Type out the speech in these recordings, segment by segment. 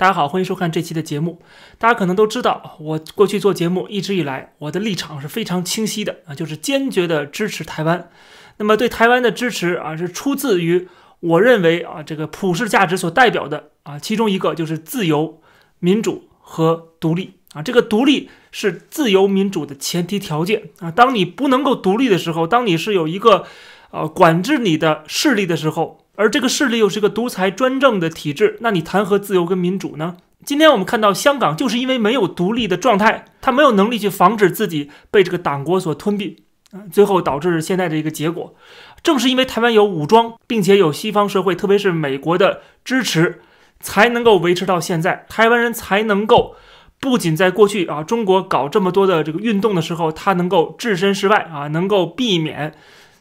大家好，欢迎收看这期的节目。大家可能都知道，我过去做节目一直以来，我的立场是非常清晰的啊，就是坚决的支持台湾。那么对台湾的支持啊，是出自于我认为啊，这个普世价值所代表的啊，其中一个就是自由、民主和独立啊。这个独立是自由民主的前提条件啊。当你不能够独立的时候，当你是有一个呃管制你的势力的时候。而这个势力又是一个独裁专政的体制，那你谈何自由跟民主呢？今天我们看到香港就是因为没有独立的状态，他没有能力去防止自己被这个党国所吞并，啊，最后导致现在的一个结果。正是因为台湾有武装，并且有西方社会，特别是美国的支持，才能够维持到现在，台湾人才能够不仅在过去啊，中国搞这么多的这个运动的时候，他能够置身事外啊，能够避免。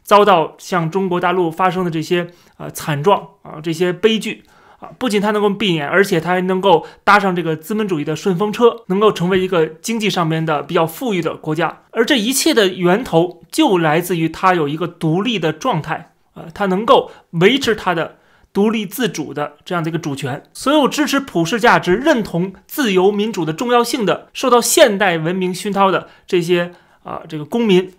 遭到像中国大陆发生的这些呃惨状啊，这些悲剧啊，不仅它能够避免，而且它还能够搭上这个资本主义的顺风车，能够成为一个经济上面的比较富裕的国家。而这一切的源头就来自于它有一个独立的状态啊，它能够维持它的独立自主的这样的一个主权。所有支持普世价值、认同自由民主的重要性的、受到现代文明熏陶的这些啊这个公民。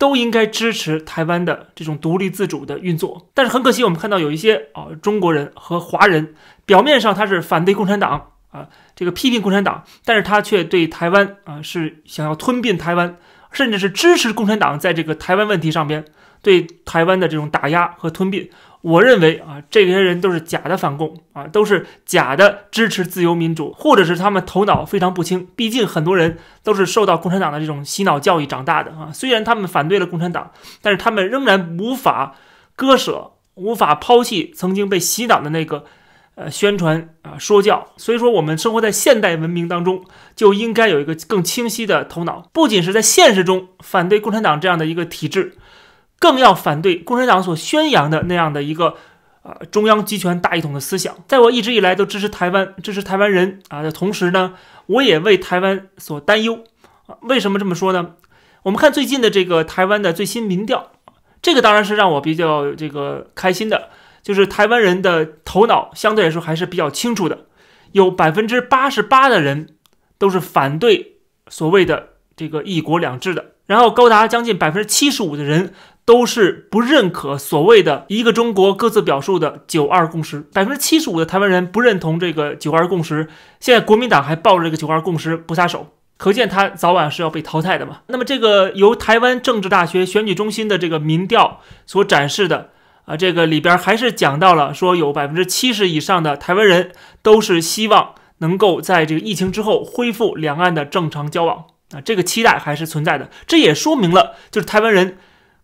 都应该支持台湾的这种独立自主的运作，但是很可惜，我们看到有一些啊中国人和华人，表面上他是反对共产党啊，这个批评共产党，但是他却对台湾啊是想要吞并台湾，甚至是支持共产党在这个台湾问题上边对台湾的这种打压和吞并。我认为啊，这些人都是假的反共啊，都是假的支持自由民主，或者是他们头脑非常不清。毕竟很多人都是受到共产党的这种洗脑教育长大的啊。虽然他们反对了共产党，但是他们仍然无法割舍、无法抛弃曾经被洗脑的那个呃宣传啊说教。所以说，我们生活在现代文明当中，就应该有一个更清晰的头脑，不仅是在现实中反对共产党这样的一个体制。更要反对共产党所宣扬的那样的一个啊中央集权大一统的思想。在我一直以来都支持台湾、支持台湾人啊的同时呢，我也为台湾所担忧啊。为什么这么说呢？我们看最近的这个台湾的最新民调，这个当然是让我比较这个开心的，就是台湾人的头脑相对来说还是比较清楚的，有百分之八十八的人都是反对所谓的这个一国两制的，然后高达将近百分之七十五的人。都是不认可所谓的一个中国各自表述的九二共识，百分之七十五的台湾人不认同这个九二共识。现在国民党还抱着这个九二共识不撒手，可见他早晚是要被淘汰的嘛。那么这个由台湾政治大学选举中心的这个民调所展示的啊，这个里边还是讲到了说有百分之七十以上的台湾人都是希望能够在这个疫情之后恢复两岸的正常交往啊，这个期待还是存在的。这也说明了就是台湾人。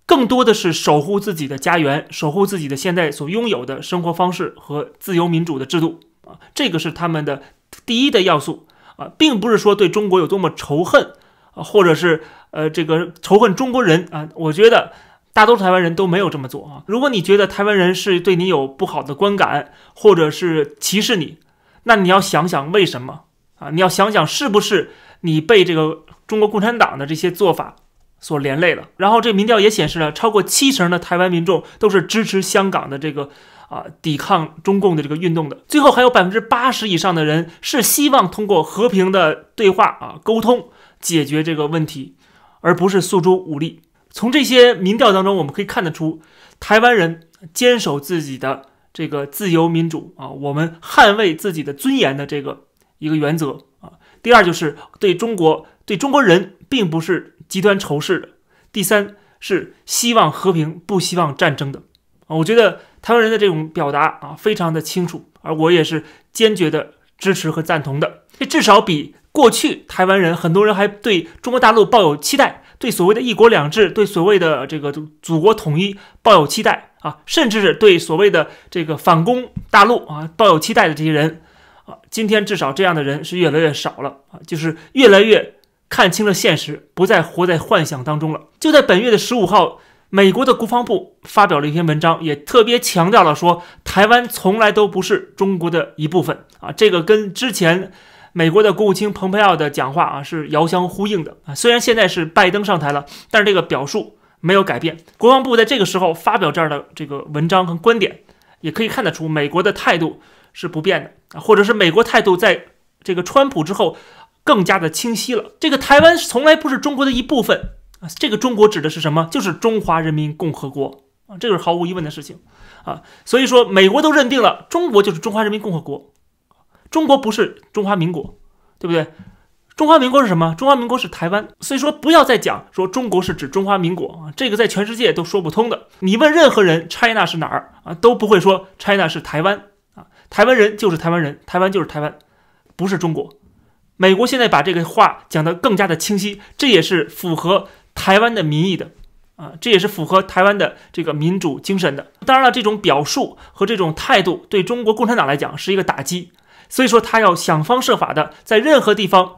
更多的是守护自己的家园，守护自己的现在所拥有的生活方式和自由民主的制度啊，这个是他们的第一的要素啊，并不是说对中国有多么仇恨啊，或者是呃这个仇恨中国人啊。我觉得大多数台湾人都没有这么做啊。如果你觉得台湾人是对你有不好的观感，或者是歧视你，那你要想想为什么啊？你要想想是不是你被这个中国共产党的这些做法。所连累了，然后这民调也显示了，超过七成的台湾民众都是支持香港的这个啊抵抗中共的这个运动的。最后还有百分之八十以上的人是希望通过和平的对话啊沟通解决这个问题，而不是诉诸武力。从这些民调当中，我们可以看得出，台湾人坚守自己的这个自由民主啊，我们捍卫自己的尊严的这个一个原则啊。第二就是对中国对中国人并不是。极端仇视的，第三是希望和平，不希望战争的啊。我觉得台湾人的这种表达啊，非常的清楚，而我也是坚决的支持和赞同的。这至少比过去台湾人很多人还对中国大陆抱有期待，对所谓的一国两制，对所谓的这个祖国统一抱有期待啊，甚至是对所谓的这个反攻大陆啊抱有期待的这些人啊，今天至少这样的人是越来越少了啊，就是越来越。看清了现实，不再活在幻想当中了。就在本月的十五号，美国的国防部发表了一篇文章，也特别强调了说，台湾从来都不是中国的一部分啊。这个跟之前美国的国务卿蓬佩奥的讲话啊是遥相呼应的啊。虽然现在是拜登上台了，但是这个表述没有改变。国防部在这个时候发表这样的这个文章和观点，也可以看得出美国的态度。是不变的啊，或者是美国态度在这个川普之后更加的清晰了。这个台湾从来不是中国的一部分啊，这个中国指的是什么？就是中华人民共和国啊，这个是毫无疑问的事情啊。所以说，美国都认定了中国就是中华人民共和国，中国不是中华民国，对不对？中华民国是什么？中华民国是台湾，所以说不要再讲说中国是指中华民国啊，这个在全世界都说不通的。你问任何人，China 是哪儿啊，都不会说 China 是台湾啊，台湾人就是台湾人，台湾就是台湾，不是中国。美国现在把这个话讲得更加的清晰，这也是符合台湾的民意的啊，这也是符合台湾的这个民主精神的。当然了，这种表述和这种态度对中国共产党来讲是一个打击，所以说他要想方设法的在任何地方。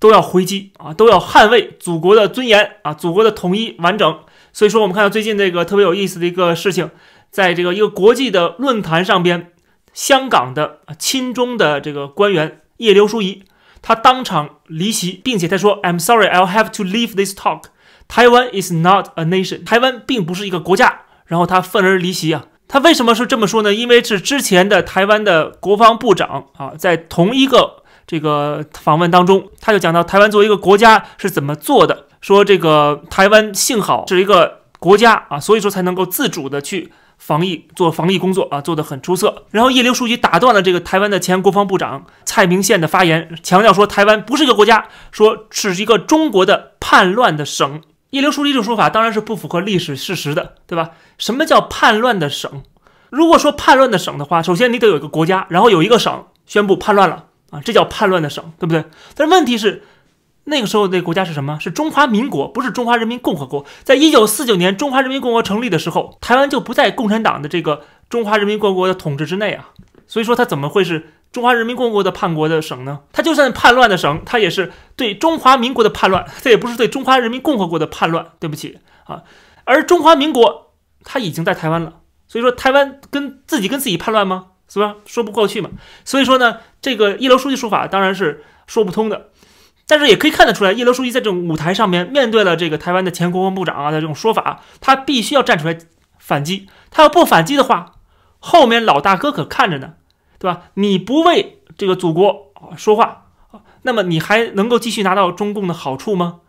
都要回击啊，都要捍卫祖国的尊严啊，祖国的统一完整。所以说，我们看到最近这个特别有意思的一个事情，在这个一个国际的论坛上边，香港的亲中的这个官员叶刘淑仪，他当场离席，并且他说：“I'm sorry, I'll have to leave this talk. Taiwan is not a nation. 台湾并不是一个国家。”然后他愤而离席啊。他为什么是这么说呢？因为是之前的台湾的国防部长啊，在同一个。这个访问当中，他就讲到台湾作为一个国家是怎么做的，说这个台湾幸好是一个国家啊，所以说才能够自主的去防疫做防疫工作啊，做得很出色。然后叶刘书记打断了这个台湾的前国防部长蔡明宪的发言，强调说台湾不是一个国家，说是一个中国的叛乱的省。叶刘书记这种说法当然是不符合历史事实的，对吧？什么叫叛乱的省？如果说叛乱的省的话，首先你得有一个国家，然后有一个省宣布叛乱了。啊，这叫叛乱的省，对不对？但问题是，那个时候那个国家是什么？是中华民国，不是中华人民共和国。在一九四九年中华人民共和国成立的时候，台湾就不在共产党的这个中华人民共和国的统治之内啊。所以说，它怎么会是中华人民共和国的叛国的省呢？它就算叛乱的省，它也是对中华民国的叛乱，这也不是对中华人民共和国的叛乱。对不起啊，而中华民国它已经在台湾了，所以说台湾跟自己跟自己叛乱吗？是吧？说不过去嘛。所以说呢，这个一楼书记说法当然是说不通的。但是也可以看得出来，叶刘书记在这种舞台上面，面对了这个台湾的前国防部长啊的这种说法，他必须要站出来反击。他要不反击的话，后面老大哥可看着呢，对吧？你不为这个祖国啊说话那么你还能够继续拿到中共的好处吗？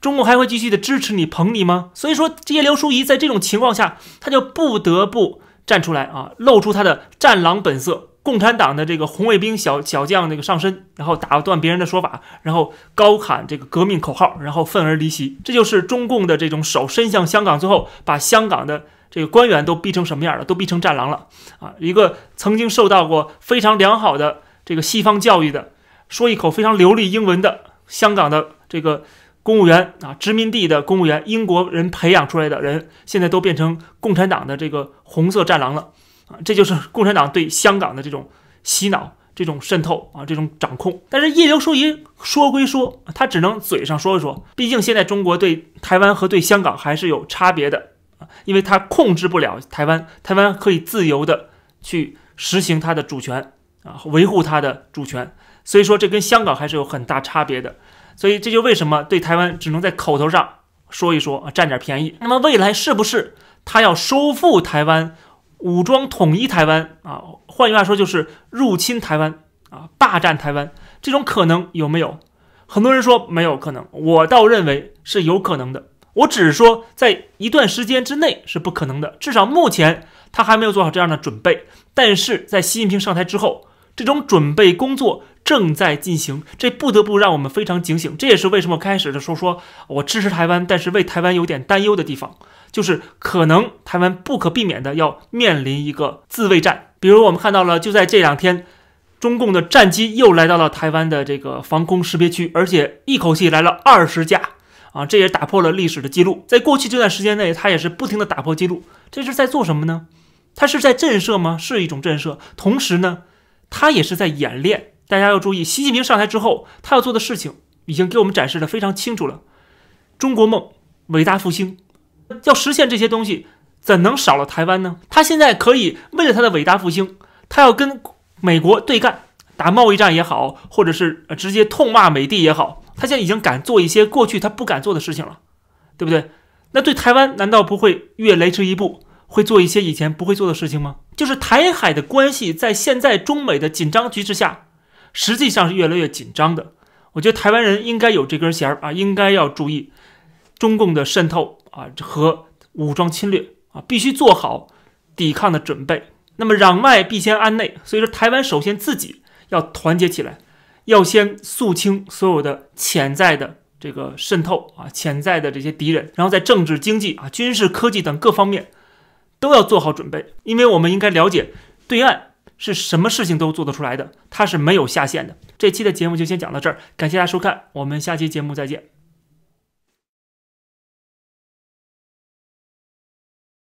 中共还会继续的支持你、捧你吗？所以说，叶刘淑仪在这种情况下，他就不得不。站出来啊，露出他的战狼本色，共产党的这个红卫兵小小将那个上身，然后打断别人的说法，然后高喊这个革命口号，然后愤而离席。这就是中共的这种手伸向香港，最后把香港的这个官员都逼成什么样了？都逼成战狼了啊！一个曾经受到过非常良好的这个西方教育的，说一口非常流利英文的香港的这个。公务员啊，殖民地的公务员，英国人培养出来的人，现在都变成共产党的这个红色战狼了啊！这就是共产党对香港的这种洗脑、这种渗透啊、这种掌控。但是叶刘淑仪说归说，他只能嘴上说一说，毕竟现在中国对台湾和对香港还是有差别的啊，因为他控制不了台湾，台湾可以自由的去实行它的主权啊，维护它的主权，所以说这跟香港还是有很大差别的。所以这就为什么对台湾只能在口头上说一说啊，占点便宜。那么未来是不是他要收复台湾、武装统一台湾啊？换句话说就是入侵台湾啊，霸占台湾，这种可能有没有？很多人说没有可能，我倒认为是有可能的。我只是说在一段时间之内是不可能的，至少目前他还没有做好这样的准备。但是在习近平上台之后，这种准备工作。正在进行，这不得不让我们非常警醒。这也是为什么开始的时候说我支持台湾，但是为台湾有点担忧的地方，就是可能台湾不可避免的要面临一个自卫战。比如我们看到了，就在这两天，中共的战机又来到了台湾的这个防空识别区，而且一口气来了二十架啊！这也打破了历史的记录。在过去这段时间内，他也是不停的打破记录。这是在做什么呢？他是在震慑吗？是一种震慑，同时呢，他也是在演练。大家要注意，习近平上台之后，他要做的事情已经给我们展示的非常清楚了。中国梦、伟大复兴，要实现这些东西，怎能少了台湾呢？他现在可以为了他的伟大复兴，他要跟美国对干，打贸易战也好，或者是直接痛骂美帝也好，他现在已经敢做一些过去他不敢做的事情了，对不对？那对台湾难道不会越雷池一步？会做一些以前不会做的事情吗？就是台海的关系在现在中美的紧张局势下，实际上是越来越紧张的。我觉得台湾人应该有这根弦儿啊，应该要注意中共的渗透啊和武装侵略啊，必须做好抵抗的准备。那么攘外必先安内，所以说台湾首先自己要团结起来，要先肃清所有的潜在的。这个渗透啊，潜在的这些敌人，然后在政治、经济啊、军事、科技等各方面都要做好准备，因为我们应该了解对岸是什么事情都做得出来的，他是没有下限的。这期的节目就先讲到这儿，感谢大家收看，我们下期节目再见。